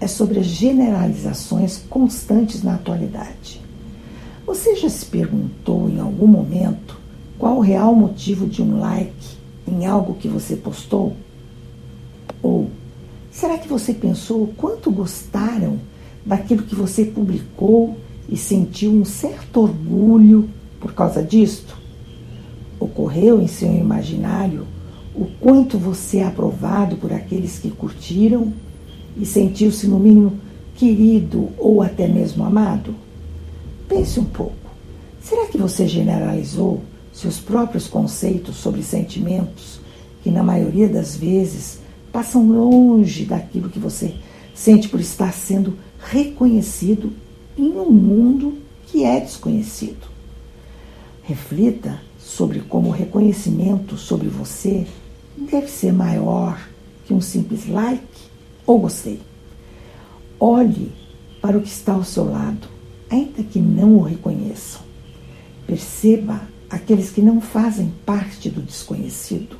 é sobre as generalizações constantes na atualidade. Você já se perguntou em algum momento qual o real motivo de um like em algo que você postou? Ou será que você pensou o quanto gostaram daquilo que você publicou e sentiu um certo orgulho por causa disto? Ocorreu em seu imaginário o quanto você é aprovado por aqueles que curtiram e sentiu-se, no mínimo, querido ou até mesmo amado? Pense um pouco. Será que você generalizou seus próprios conceitos sobre sentimentos que, na maioria das vezes, passam longe daquilo que você sente por estar sendo reconhecido em um mundo que é desconhecido? Reflita sobre como o reconhecimento sobre você deve ser maior que um simples like ou gostei. Olhe para o que está ao seu lado, ainda que não o reconheçam. Perceba aqueles que não fazem parte do desconhecido.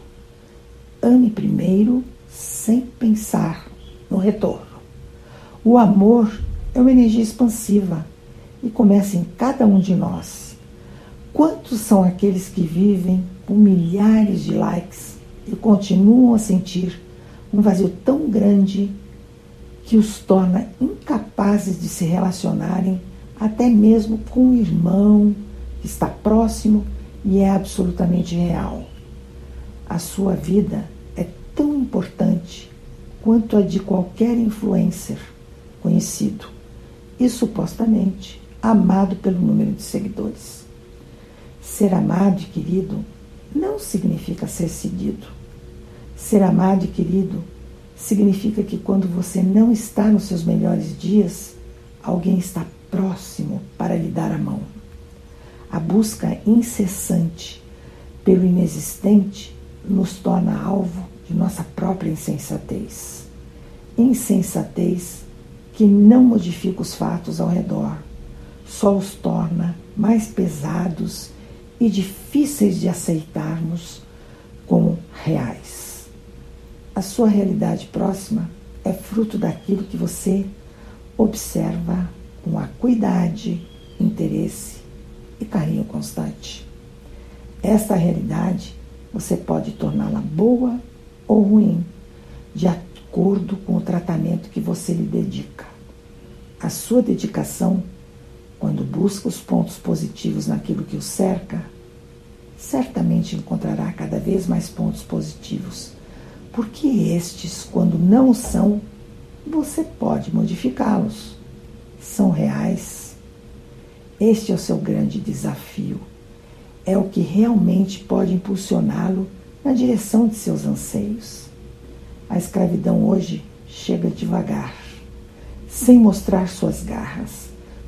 Ame primeiro sem pensar no retorno. O amor é uma energia expansiva e começa em cada um de nós. Quantos são aqueles que vivem com milhares de likes e continuam a sentir um vazio tão grande que os torna incapazes de se relacionarem até mesmo com o irmão que está próximo e é absolutamente real. A sua vida é tão importante quanto a de qualquer influencer conhecido e supostamente amado pelo número de seguidores. Ser amado e querido não significa ser seguido. Ser amado e querido significa que quando você não está nos seus melhores dias, alguém está próximo para lhe dar a mão. A busca incessante pelo inexistente nos torna alvo de nossa própria insensatez. Insensatez que não modifica os fatos ao redor, só os torna mais pesados e difíceis de aceitarmos como reais. A sua realidade próxima é fruto daquilo que você observa com acuidade, interesse e carinho constante. Esta realidade você pode torná-la boa ou ruim, de acordo com o tratamento que você lhe dedica. A sua dedicação quando busca os pontos positivos naquilo que o cerca, certamente encontrará cada vez mais pontos positivos, porque estes, quando não são, você pode modificá-los. São reais. Este é o seu grande desafio. É o que realmente pode impulsioná-lo na direção de seus anseios. A escravidão hoje chega devagar, sem mostrar suas garras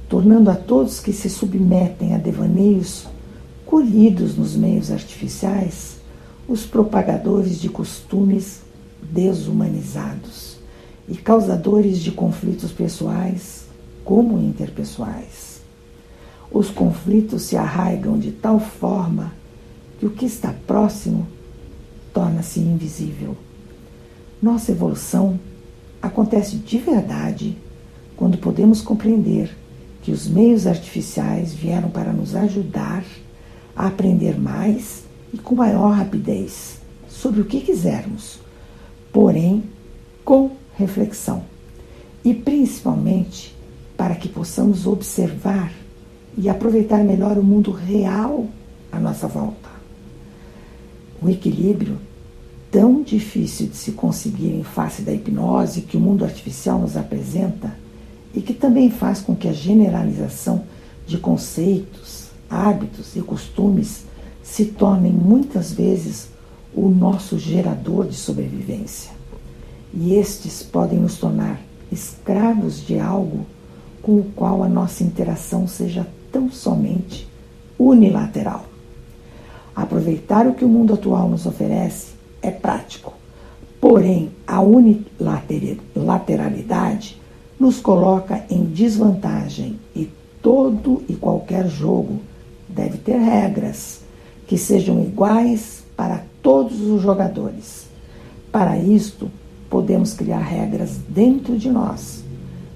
tornando a todos que se submetem a devaneios colhidos nos meios artificiais os propagadores de costumes desumanizados e causadores de conflitos pessoais como interpessoais. Os conflitos se arraigam de tal forma que o que está próximo torna-se invisível. Nossa evolução acontece de verdade quando podemos compreender que os meios artificiais vieram para nos ajudar a aprender mais e com maior rapidez sobre o que quisermos, porém com reflexão e principalmente para que possamos observar e aproveitar melhor o mundo real à nossa volta. O equilíbrio, tão difícil de se conseguir em face da hipnose que o mundo artificial nos apresenta, e que também faz com que a generalização de conceitos, hábitos e costumes se tornem muitas vezes o nosso gerador de sobrevivência. E estes podem nos tornar escravos de algo com o qual a nossa interação seja tão somente unilateral. Aproveitar o que o mundo atual nos oferece é prático, porém a unilateralidade nos coloca em desvantagem e todo e qualquer jogo deve ter regras que sejam iguais para todos os jogadores. Para isto, podemos criar regras dentro de nós,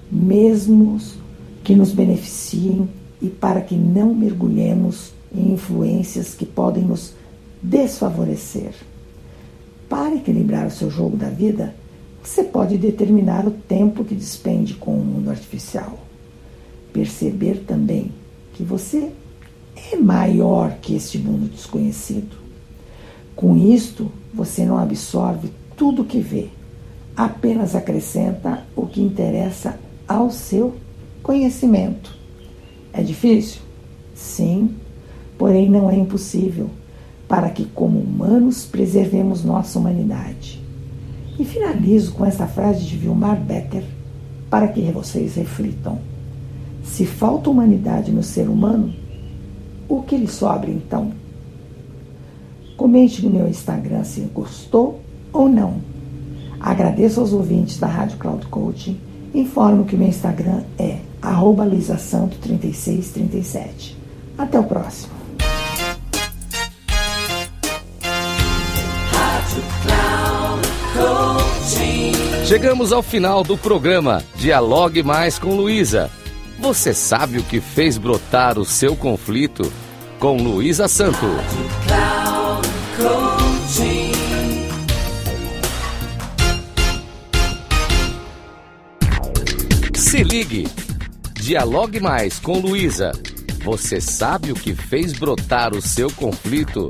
mesmo que nos beneficiem e para que não mergulhemos em influências que podem nos desfavorecer. Para equilibrar o seu jogo da vida, você pode determinar o tempo que despende com o mundo artificial. Perceber também que você é maior que este mundo desconhecido. Com isto, você não absorve tudo que vê, apenas acrescenta o que interessa ao seu conhecimento. É difícil? Sim, porém não é impossível, para que, como humanos, preservemos nossa humanidade. E finalizo com essa frase de Vilmar Becker para que vocês reflitam. Se falta humanidade no ser humano, o que lhe sobra então? Comente no meu Instagram se gostou ou não. Agradeço aos ouvintes da Rádio Cloud Coaching. Informo que meu Instagram é lisasanto3637. Até o próximo. Chegamos ao final do programa Dialogue Mais com Luísa. Você sabe o que fez brotar o seu conflito? Com Luísa Santo. Se ligue. Dialogue mais com Luísa. Você sabe o que fez brotar o seu conflito?